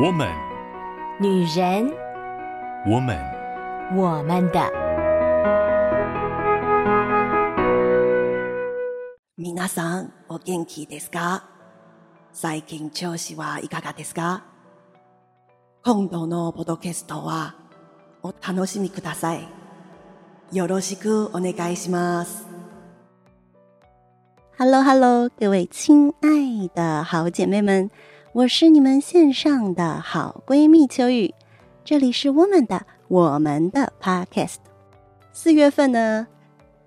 我们，女人，我们，我们的。皆さん、お元気ですか？最近调子はいかがですか？今度のポッドキャストはお楽しみください。よろしくお愿いします。Hello Hello，各位亲爱的好姐妹们。我是你们线上的好闺蜜秋雨，这里是我们的我们的 Podcast。四月份呢，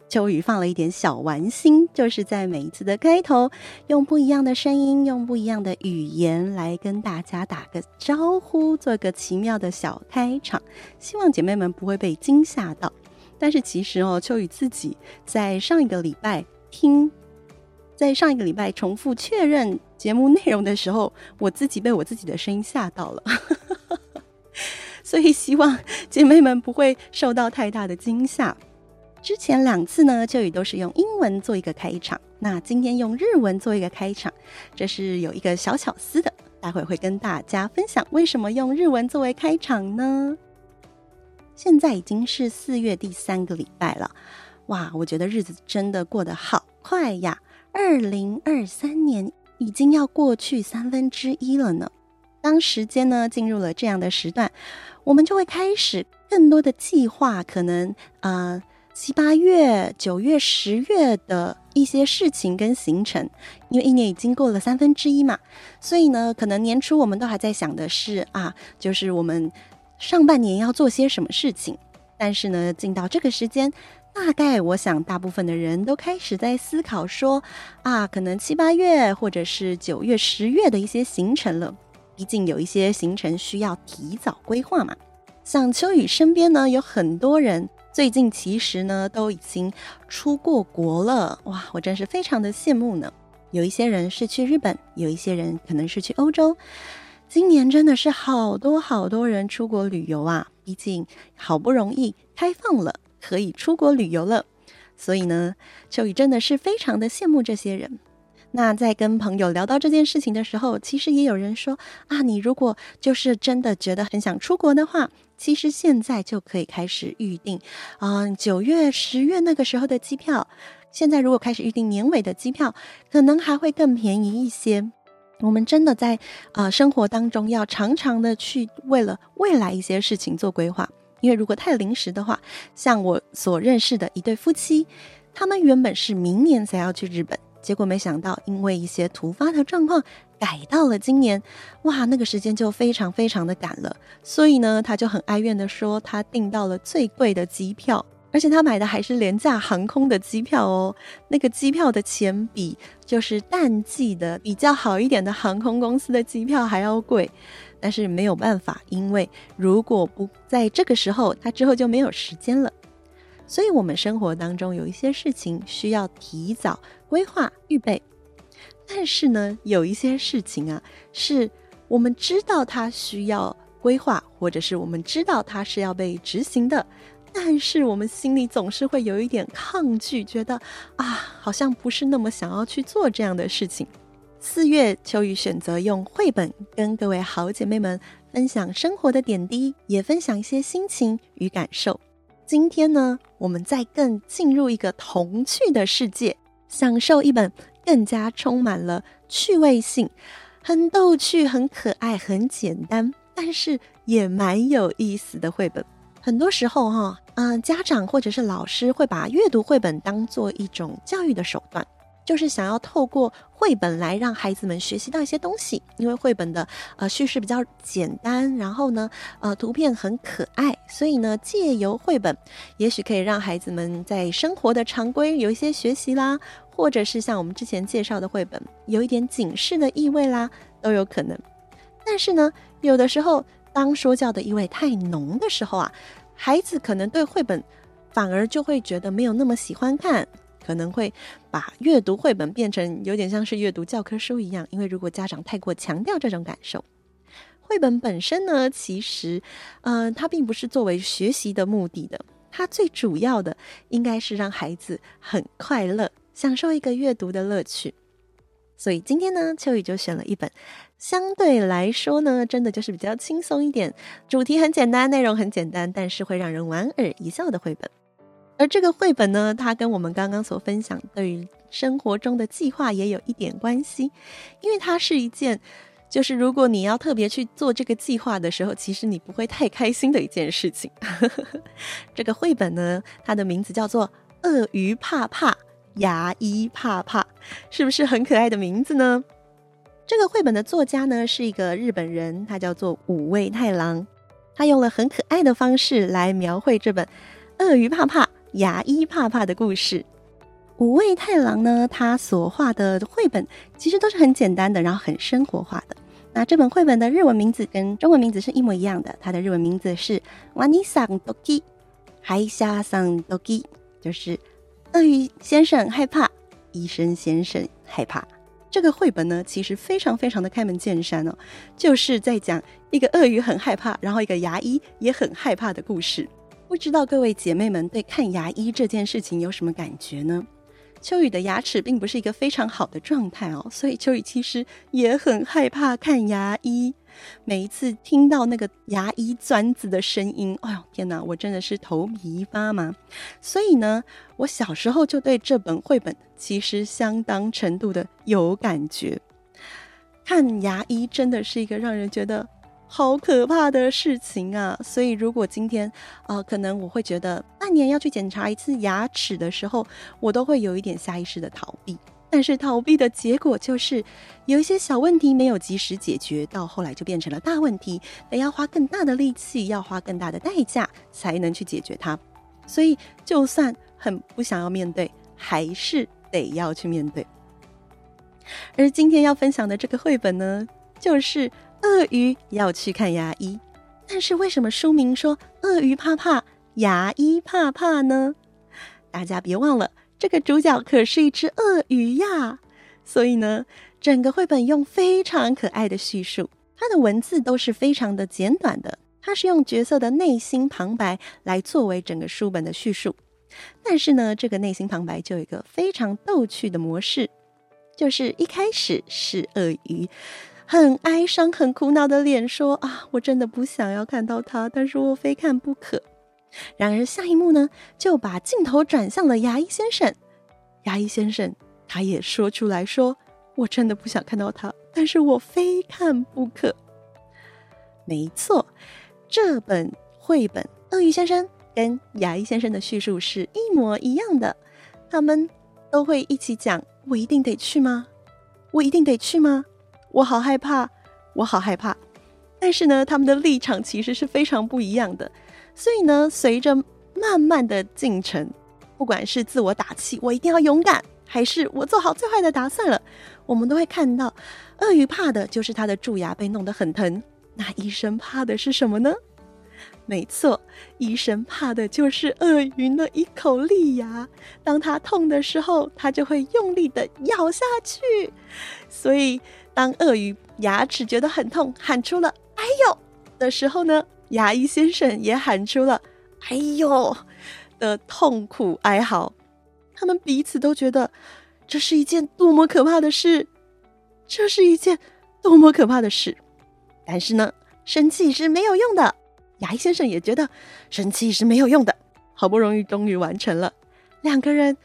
秋雨放了一点小玩心，就是在每一次的开头，用不一样的声音，用不一样的语言来跟大家打个招呼，做个奇妙的小开场，希望姐妹们不会被惊吓到。但是其实哦，秋雨自己在上一个礼拜听。在上一个礼拜重复确认节目内容的时候，我自己被我自己的声音吓到了，所以希望姐妹们不会受到太大的惊吓。之前两次呢，秋雨都是用英文做一个开场，那今天用日文做一个开场，这是有一个小巧思的，待会会跟大家分享为什么用日文作为开场呢？现在已经是四月第三个礼拜了，哇，我觉得日子真的过得好快呀！二零二三年已经要过去三分之一了呢。当时间呢进入了这样的时段，我们就会开始更多的计划，可能呃七八月、九月、十月的一些事情跟行程。因为一年已经过了三分之一嘛，所以呢，可能年初我们都还在想的是啊，就是我们上半年要做些什么事情。但是呢，进到这个时间。大概我想，大部分的人都开始在思考说，啊，可能七八月或者是九月、十月的一些行程了。毕竟有一些行程需要提早规划嘛。像秋雨身边呢，有很多人最近其实呢都已经出过国了，哇，我真是非常的羡慕呢。有一些人是去日本，有一些人可能是去欧洲。今年真的是好多好多人出国旅游啊！毕竟好不容易开放了。可以出国旅游了，所以呢，秋雨真的是非常的羡慕这些人。那在跟朋友聊到这件事情的时候，其实也有人说啊，你如果就是真的觉得很想出国的话，其实现在就可以开始预定，嗯、九月、十月那个时候的机票。现在如果开始预定年尾的机票，可能还会更便宜一些。我们真的在啊、生活当中要常常的去为了未来一些事情做规划。因为如果太临时的话，像我所认识的一对夫妻，他们原本是明年才要去日本，结果没想到因为一些突发的状况改到了今年，哇，那个时间就非常非常的赶了。所以呢，他就很哀怨的说，他订到了最贵的机票，而且他买的还是廉价航空的机票哦。那个机票的钱比就是淡季的比较好一点的航空公司的机票还要贵。但是没有办法，因为如果不在这个时候，他之后就没有时间了。所以，我们生活当中有一些事情需要提早规划预备。但是呢，有一些事情啊，是我们知道它需要规划，或者是我们知道它是要被执行的，但是我们心里总是会有一点抗拒，觉得啊，好像不是那么想要去做这样的事情。四月，秋雨选择用绘本跟各位好姐妹们分享生活的点滴，也分享一些心情与感受。今天呢，我们再更进入一个童趣的世界，享受一本更加充满了趣味性、很逗趣、很可爱、很简单，但是也蛮有意思的绘本。很多时候，哈，嗯，家长或者是老师会把阅读绘本当做一种教育的手段。就是想要透过绘本来让孩子们学习到一些东西，因为绘本的呃叙事比较简单，然后呢呃图片很可爱，所以呢借由绘本，也许可以让孩子们在生活的常规有一些学习啦，或者是像我们之前介绍的绘本有一点警示的意味啦，都有可能。但是呢，有的时候当说教的意味太浓的时候啊，孩子可能对绘本反而就会觉得没有那么喜欢看。可能会把阅读绘本变成有点像是阅读教科书一样，因为如果家长太过强调这种感受，绘本本身呢，其实，呃，它并不是作为学习的目的的，它最主要的应该是让孩子很快乐，享受一个阅读的乐趣。所以今天呢，秋雨就选了一本相对来说呢，真的就是比较轻松一点，主题很简单，内容很简单，但是会让人莞尔一笑的绘本。而这个绘本呢，它跟我们刚刚所分享对于生活中的计划也有一点关系，因为它是一件，就是如果你要特别去做这个计划的时候，其实你不会太开心的一件事情。这个绘本呢，它的名字叫做《鳄鱼怕怕，牙医怕怕》，是不是很可爱的名字呢？这个绘本的作家呢，是一个日本人，他叫做五味太郎。他用了很可爱的方式来描绘这本《鳄鱼怕怕，牙医怕怕》的故事。五味太郎呢，他所画的绘本其实都是很简单的，然后很生活化的。那这本绘本的日文名字跟中文名字是一模一样的，它的日文名字是ワニさんドキ、歯医者さんドキ，就是 鳄鱼先生害怕，医生先生害怕。这个绘本呢，其实非常非常的开门见山哦，就是在讲一个鳄鱼很害怕，然后一个牙医也很害怕的故事。不知道各位姐妹们对看牙医这件事情有什么感觉呢？秋雨的牙齿并不是一个非常好的状态哦，所以秋雨其实也很害怕看牙医。每一次听到那个牙医钻子的声音，哎呦天哪，我真的是头皮发麻。所以呢，我小时候就对这本绘本其实相当程度的有感觉。看牙医真的是一个让人觉得好可怕的事情啊！所以如果今天，呃，可能我会觉得半年要去检查一次牙齿的时候，我都会有一点下意识的逃避。但是逃避的结果就是，有一些小问题没有及时解决，到后来就变成了大问题，得要花更大的力气，要花更大的代价才能去解决它。所以，就算很不想要面对，还是得要去面对。而今天要分享的这个绘本呢，就是鳄鱼要去看牙医。但是为什么书名说鳄鱼怕怕，牙医怕怕呢？大家别忘了。这个主角可是一只鳄鱼呀，所以呢，整个绘本用非常可爱的叙述，它的文字都是非常的简短的，它是用角色的内心旁白来作为整个书本的叙述。但是呢，这个内心旁白就有一个非常逗趣的模式，就是一开始是鳄鱼很哀伤、很苦恼的脸说：“啊，我真的不想要看到它，但是我非看不可。”然而下一幕呢，就把镜头转向了牙医先生。牙医先生他也说出来说：“我真的不想看到他，但是我非看不可。”没错，这本绘本《鳄鱼先生》跟牙医先生的叙述是一模一样的。他们都会一起讲：“我一定得去吗？我一定得去吗？我好害怕，我好害怕。”但是呢，他们的立场其实是非常不一样的。所以呢，随着慢慢的进程，不管是自我打气，我一定要勇敢，还是我做好最坏的打算了，我们都会看到，鳄鱼怕的就是它的蛀牙被弄得很疼。那医生怕的是什么呢？没错，医生怕的就是鳄鱼那一口利牙。当他痛的时候，他就会用力的咬下去。所以，当鳄鱼牙齿觉得很痛，喊出了“哎呦”的时候呢，牙医先生也喊出了“哎呦”的痛苦哀嚎，他们彼此都觉得这是一件多么可怕的事，这是一件多么可怕的事。但是呢，生气是没有用的。牙医先生也觉得生气是没有用的。好不容易，终于完成了，两个人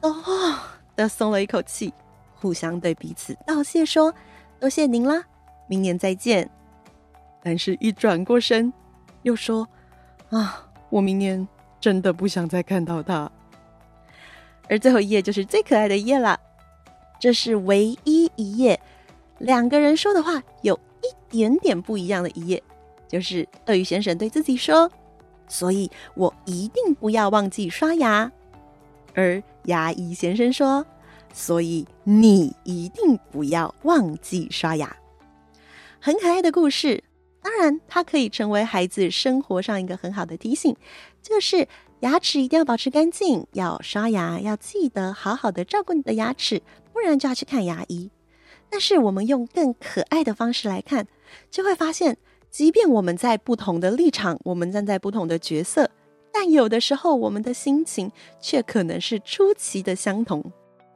都哦的松了一口气，互相对彼此道谢说：“多谢您啦，明年再见。”但是，一转过身。又说：“啊，我明年真的不想再看到他。”而最后一页就是最可爱的一页了，这是唯一一页两个人说的话有一点点不一样的一页，就是鳄鱼先生对自己说：“所以我一定不要忘记刷牙。”而牙医先生说：“所以你一定不要忘记刷牙。”很可爱的故事。当然，它可以成为孩子生活上一个很好的提醒，就是牙齿一定要保持干净，要刷牙，要记得好好的照顾你的牙齿，不然就要去看牙医。但是我们用更可爱的方式来看，就会发现，即便我们在不同的立场，我们站在不同的角色，但有的时候我们的心情却可能是出奇的相同。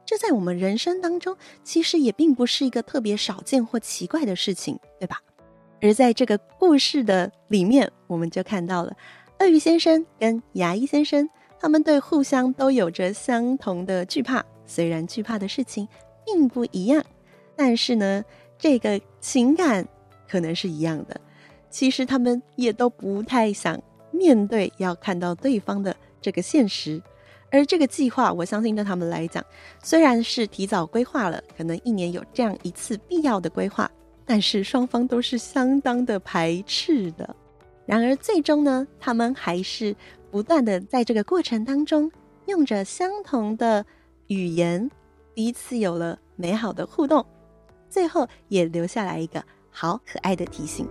这在我们人生当中，其实也并不是一个特别少见或奇怪的事情，对吧？而在这个故事的里面，我们就看到了鳄鱼先生跟牙医先生，他们对互相都有着相同的惧怕，虽然惧怕的事情并不一样，但是呢，这个情感可能是一样的。其实他们也都不太想面对要看到对方的这个现实。而这个计划，我相信对他们来讲，虽然是提早规划了，可能一年有这样一次必要的规划，但是双方都是相当的排斥的。然而最终呢，他们还是不断的在这个过程当中，用着相同的语言，彼此有了美好的互动，最后也留下来一个好可爱的提醒。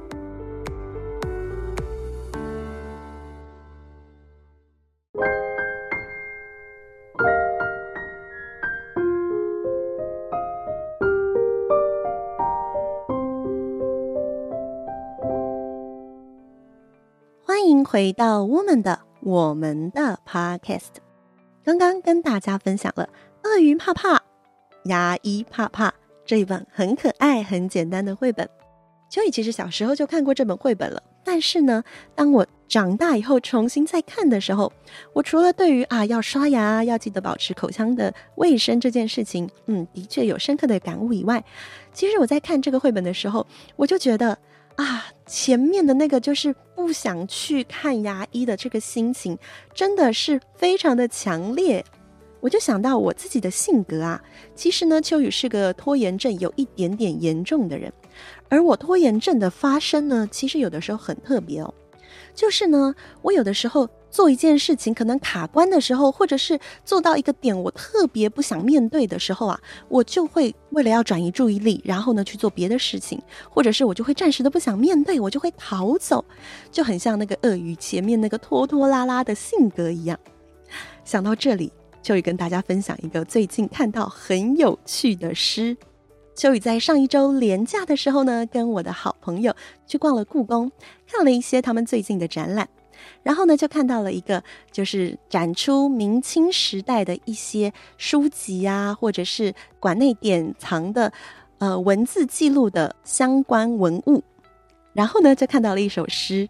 回到我们的我们的 podcast，刚刚跟大家分享了《鳄鱼怕怕，牙医怕怕》这一本很可爱、很简单的绘本。秋雨其实小时候就看过这本绘本了，但是呢，当我长大以后重新再看的时候，我除了对于啊要刷牙、要记得保持口腔的卫生这件事情，嗯，的确有深刻的感悟以外，其实我在看这个绘本的时候，我就觉得。啊，前面的那个就是不想去看牙医的这个心情，真的是非常的强烈。我就想到我自己的性格啊，其实呢，秋雨是个拖延症有一点点严重的人，而我拖延症的发生呢，其实有的时候很特别哦，就是呢，我有的时候。做一件事情可能卡关的时候，或者是做到一个点我特别不想面对的时候啊，我就会为了要转移注意力，然后呢去做别的事情，或者是我就会暂时的不想面对，我就会逃走，就很像那个鳄鱼前面那个拖拖拉拉的性格一样。想到这里，秋雨跟大家分享一个最近看到很有趣的诗。秋雨在上一周连假的时候呢，跟我的好朋友去逛了故宫，看了一些他们最近的展览。然后呢，就看到了一个，就是展出明清时代的一些书籍啊，或者是馆内典藏的，呃，文字记录的相关文物。然后呢，就看到了一首诗。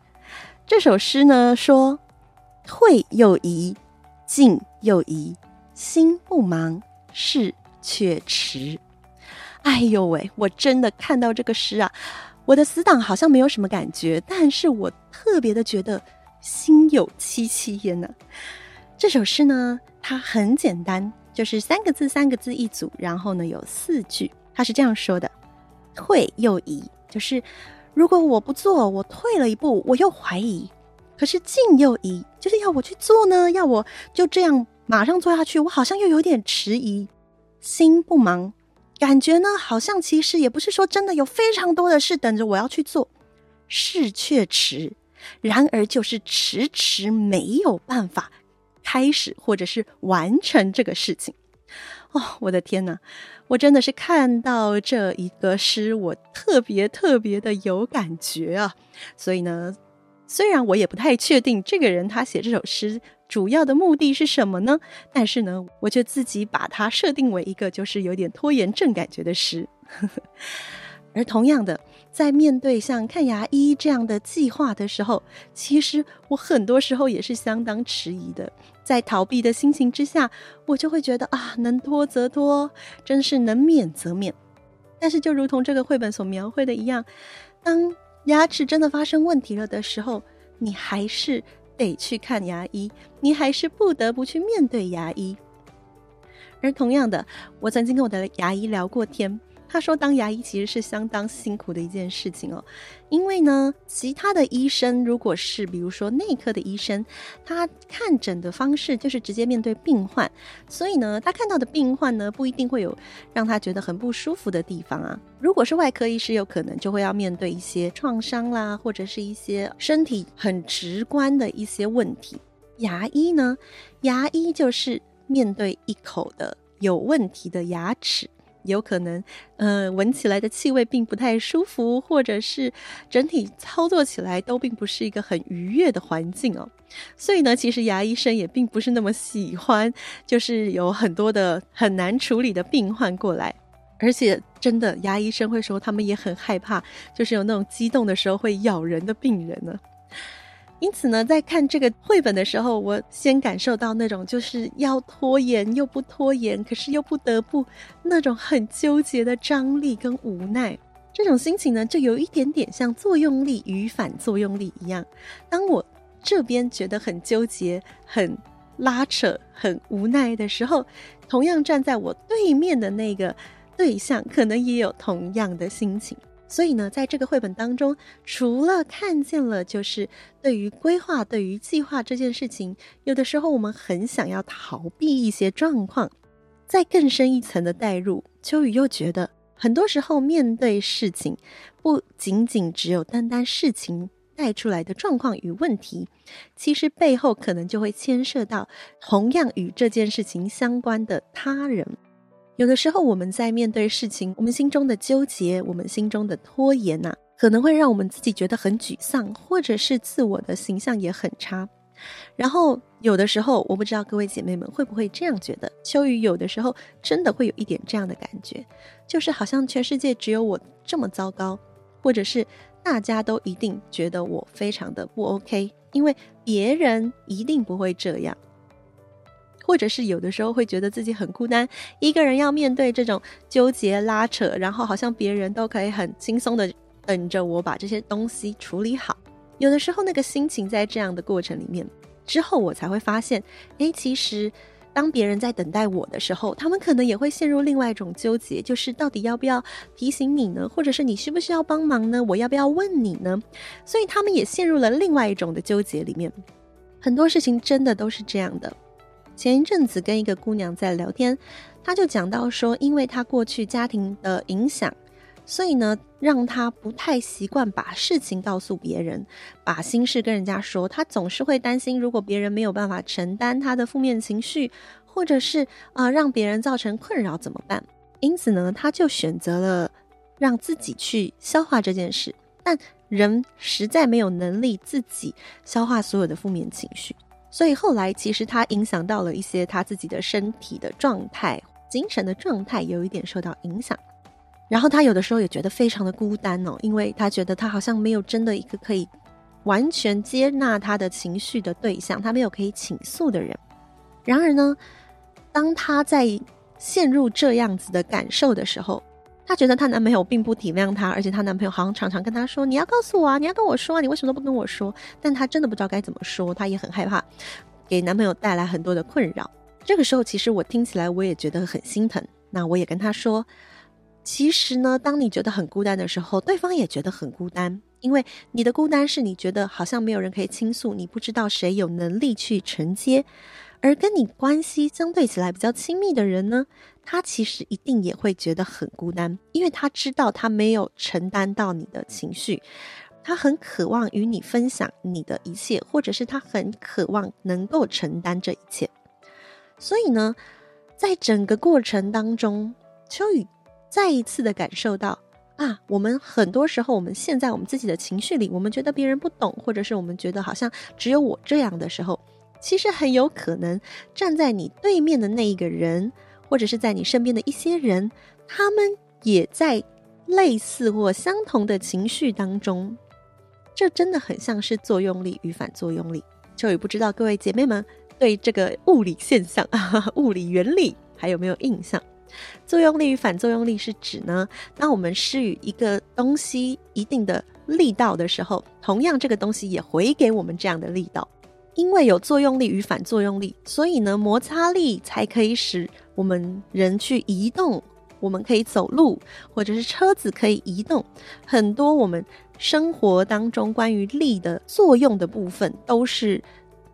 这首诗呢说：“退又疑，进又疑，心不忙，事却迟。”哎呦喂，我真的看到这个诗啊，我的死党好像没有什么感觉，但是我特别的觉得。心有戚戚焉呢。这首诗呢，它很简单，就是三个字，三个字一组，然后呢有四句。它是这样说的：退又疑，就是如果我不做，我退了一步，我又怀疑；可是进又疑，就是要我去做呢，要我就这样马上做下去，我好像又有点迟疑。心不忙，感觉呢好像其实也不是说真的有非常多的事等着我要去做，事却迟。然而，就是迟迟没有办法开始或者是完成这个事情。哦，我的天哪！我真的是看到这一个诗，我特别特别的有感觉啊。所以呢，虽然我也不太确定这个人他写这首诗主要的目的是什么呢，但是呢，我就自己把它设定为一个就是有点拖延症感觉的诗。而同样的。在面对像看牙医这样的计划的时候，其实我很多时候也是相当迟疑的。在逃避的心情之下，我就会觉得啊，能拖则拖，真是能免则免。但是就如同这个绘本所描绘的一样，当牙齿真的发生问题了的时候，你还是得去看牙医，你还是不得不去面对牙医。而同样的，我曾经跟我的牙医聊过天。他说：“当牙医其实是相当辛苦的一件事情哦，因为呢，其他的医生如果是比如说内科的医生，他看诊的方式就是直接面对病患，所以呢，他看到的病患呢不一定会有让他觉得很不舒服的地方啊。如果是外科医师，有可能就会要面对一些创伤啦，或者是一些身体很直观的一些问题。牙医呢，牙医就是面对一口的有问题的牙齿。”有可能，呃，闻起来的气味并不太舒服，或者是整体操作起来都并不是一个很愉悦的环境哦。所以呢，其实牙医生也并不是那么喜欢，就是有很多的很难处理的病患过来。而且，真的，牙医生会说，他们也很害怕，就是有那种激动的时候会咬人的病人呢。因此呢，在看这个绘本的时候，我先感受到那种就是要拖延又不拖延，可是又不得不那种很纠结的张力跟无奈。这种心情呢，就有一点点像作用力与反作用力一样。当我这边觉得很纠结、很拉扯、很无奈的时候，同样站在我对面的那个。对象可能也有同样的心情，所以呢，在这个绘本当中，除了看见了就是对于规划、对于计划这件事情，有的时候我们很想要逃避一些状况，再更深一层的带入，秋雨又觉得，很多时候面对事情，不仅仅只有单单事情带出来的状况与问题，其实背后可能就会牵涉到同样与这件事情相关的他人。有的时候，我们在面对事情，我们心中的纠结，我们心中的拖延呐、可能会让我们自己觉得很沮丧，或者是自我的形象也很差。然后，有的时候，我不知道各位姐妹们会不会这样觉得，秋雨有的时候真的会有一点这样的感觉，就是好像全世界只有我这么糟糕，或者是大家都一定觉得我非常的不 OK，因为别人一定不会这样。或者是有的时候会觉得自己很孤单，一个人要面对这种纠结拉扯，然后好像别人都可以很轻松的等着我把这些东西处理好。有的时候那个心情在这样的过程里面之后，我才会发现，诶，其实当别人在等待我的时候，他们可能也会陷入另外一种纠结，就是到底要不要提醒你呢？或者是你需不需要帮忙呢？我要不要问你呢？所以他们也陷入了另外一种的纠结里面。很多事情真的都是这样的。前一阵子跟一个姑娘在聊天，她就讲到说，因为她过去家庭的影响，所以呢，让她不太习惯把事情告诉别人，把心事跟人家说。她总是会担心，如果别人没有办法承担她的负面情绪，或者是啊、让别人造成困扰怎么办？因此呢，她就选择了让自己去消化这件事。但人实在没有能力自己消化所有的负面情绪。所以后来，其实他影响到了一些他自己的身体的状态、精神的状态，有一点受到影响。然后他有的时候也觉得非常的孤单哦，因为他觉得他好像没有真的一个可以完全接纳他的情绪的对象，他没有可以倾诉的人。然而呢，当他在陷入这样子的感受的时候，她觉得她男朋友并不体谅她，而且她男朋友好像常常跟她说：“你要告诉我啊，你要跟我说啊，你为什么不跟我说？”但她真的不知道该怎么说，她也很害怕给男朋友带来很多的困扰。这个时候，其实我听起来我也觉得很心疼。那我也跟她说：“其实呢，当你觉得很孤单的时候，对方也觉得很孤单，因为你的孤单是你觉得好像没有人可以倾诉，你不知道谁有能力去承接。”而跟你关系相对起来比较亲密的人呢，他其实一定也会觉得很孤单，因为他知道他没有承担到你的情绪，他很渴望与你分享你的一切，或者是他很渴望能够承担这一切。所以呢，在整个过程当中，秋雨再一次的感受到啊，我们很多时候我们陷在我们自己的情绪里，我们觉得别人不懂，或者是我们觉得好像只有我这样的时候。其实很有可能站在你对面的那一个人，或者是在你身边的一些人，他们也在类似或相同的情绪当中。这真的很像是作用力与反作用力。秋雨不知道各位姐妹们对这个物理现象、物理原理还有没有印象？作用力与反作用力是指呢，当我们施予一个东西一定的力道的时候，同样这个东西也回给我们这样的力道。因为有作用力与反作用力，所以呢，摩擦力才可以使我们人去移动。我们可以走路，或者是车子可以移动。很多我们生活当中关于力的作用的部分，都是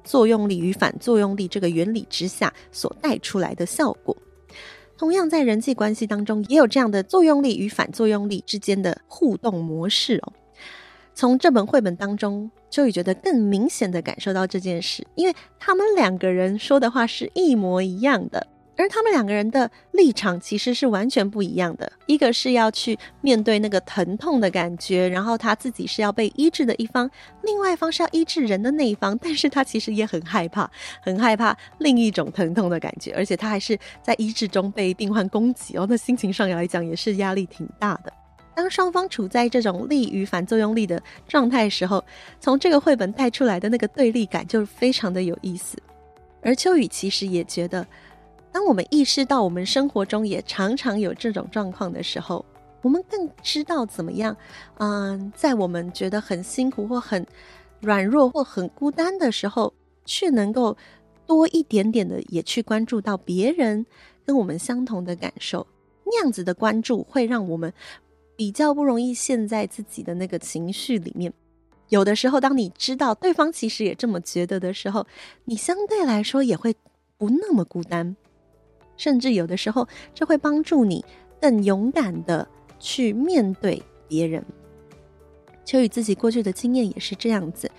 作用力与反作用力这个原理之下所带出来的效果。同样，在人际关系当中，也有这样的作用力与反作用力之间的互动模式哦。从这本绘本当中，秋雨觉得更明显的感受到这件事，因为他们两个人说的话是一模一样的，而他们两个人的立场其实是完全不一样的，一个是要去面对那个疼痛的感觉，然后他自己是要被医治的一方，另外一方是要医治人的那一方，但是他其实也很害怕，很害怕另一种疼痛的感觉，而且他还是在医治中被病患攻击哦，那心情上来讲也是压力挺大的。当双方处在这种力与反作用力的状态时候，从这个绘本带出来的那个对立感就非常的有意思。而秋雨其实也觉得，当我们意识到我们生活中也常常有这种状况的时候，我们更知道怎么样，嗯，在我们觉得很辛苦或很软弱或很孤单的时候，却能够多一点点的也去关注到别人跟我们相同的感受。那样子的关注会让我们比较不容易陷在自己的那个情绪里面。有的时候，当你知道对方其实也这么觉得的时候，你相对来说也会不那么孤单。甚至有的时候，这会帮助你更勇敢的去面对别人。秋雨自己过去的经验也是这样子。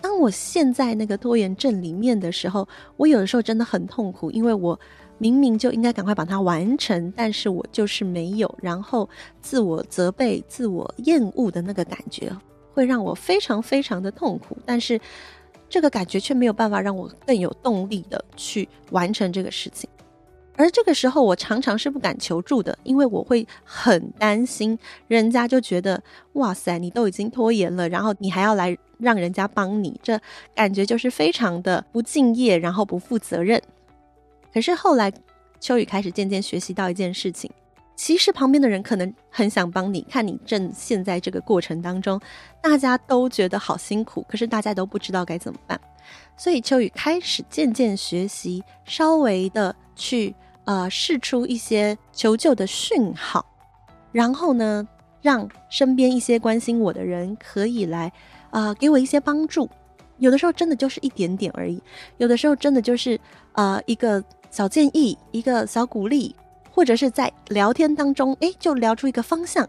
当我陷在那个拖延症里面的时候，我有的时候真的很痛苦，因为我明明就应该赶快把它完成，但是我就是没有，然后自我责备、自我厌恶的那个感觉，会让我非常非常的痛苦。但是这个感觉却没有办法让我更有动力的去完成这个事情。而这个时候，我常常是不敢求助的，因为我会很担心，人家就觉得哇塞，你都已经拖延了，然后你还要来让人家帮你，这感觉就是非常的不敬业，然后不负责任。可是后来，秋雨开始渐渐学习到一件事情，其实旁边的人可能很想帮你，看你正陷在这个过程当中，大家都觉得好辛苦，可是大家都不知道该怎么办，所以秋雨开始渐渐学习，稍微的去。呃，释出一些求救的讯号，然后呢，让身边一些关心我的人可以来，呃，给我一些帮助。有的时候真的就是一点点而已，有的时候真的就是呃一个小建议，一个小鼓励，或者是在聊天当中，诶，就聊出一个方向，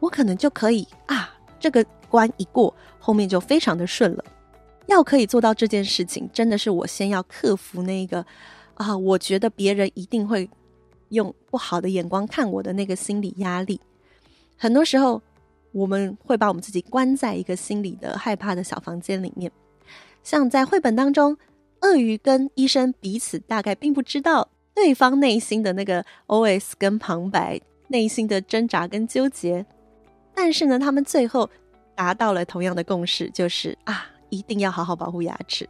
我可能就可以啊，这个关一过，后面就非常的顺了。要可以做到这件事情，真的是我先要克服那个。啊，我觉得别人一定会用不好的眼光看我的那个心理压力。很多时候，我们会把我们自己关在一个心理的害怕的小房间里面。像在绘本当中，鳄鱼跟医生彼此大概并不知道对方内心的那个 OS 跟旁白，内心的挣扎跟纠结。但是呢，他们最后达到了同样的共识，就是啊，一定要好好保护牙齿。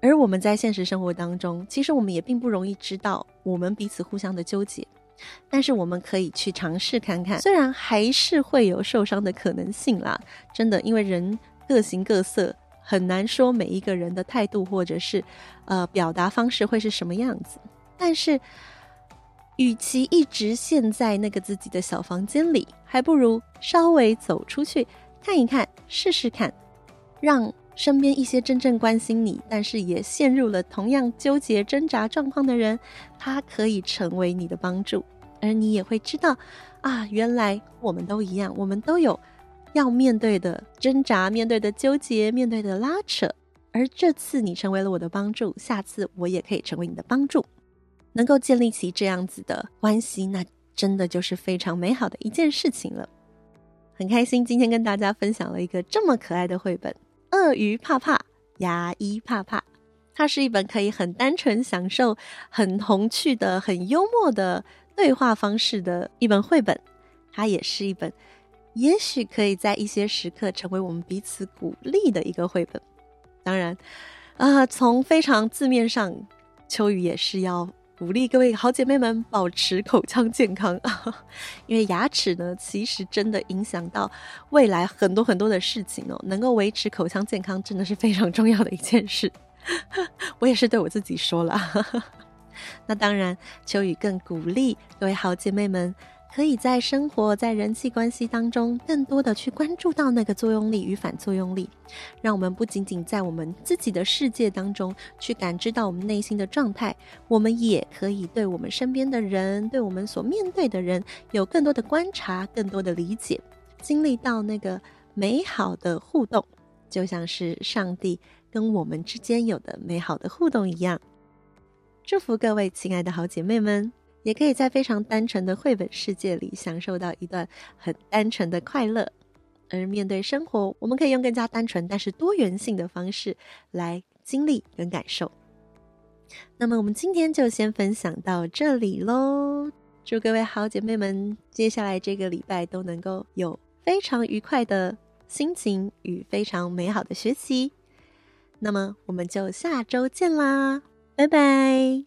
而我们在现实生活当中，其实我们也并不容易知道我们彼此互相的纠结，但是我们可以去尝试看看，虽然还是会有受伤的可能性啦，真的，因为人各形各色，很难说每一个人的态度或者是呃表达方式会是什么样子。但是，与其一直陷在那个自己的小房间里，还不如稍微走出去看一看，试试看，让。身边一些真正关心你，但是也陷入了同样纠结挣扎状况的人，他可以成为你的帮助，而你也会知道，啊，原来我们都一样，我们都有要面对的挣扎、面对的纠结、面对的拉扯。而这次你成为了我的帮助，下次我也可以成为你的帮助，能够建立起这样子的关系，那真的就是非常美好的一件事情了。很开心今天跟大家分享了一个这么可爱的绘本。鳄鱼怕怕，牙医怕怕。它是一本可以很单纯享受、很童趣的、很幽默的对话方式的一本绘本。它也是一本，也许可以在一些时刻成为我们彼此鼓励的一个绘本。当然，啊、从非常字面上，秋雨也是要。鼓励各位好姐妹们保持口腔健康，因为牙齿呢，其实真的影响到未来很多很多的事情哦。能够维持口腔健康，真的是非常重要的一件事。我也是对我自己说了。那当然，秋雨更鼓励各位好姐妹们。可以在生活、在人际关系当中，更多的去关注到那个作用力与反作用力，让我们不仅仅在我们自己的世界当中去感知到我们内心的状态，我们也可以对我们身边的人、对我们所面对的人有更多的观察、更多的理解，经历到那个美好的互动，就像是上帝跟我们之间有的美好的互动一样。祝福各位亲爱的好姐妹们，也可以在非常单纯的绘本世界里享受到一段很单纯的快乐。而面对生活，我们可以用更加单纯但是多元性的方式来经历跟感受。那么，我们今天就先分享到这里喽。祝各位好姐妹们，接下来这个礼拜都能够有非常愉快的心情与非常美好的学习。那么，我们就下周见啦，拜拜。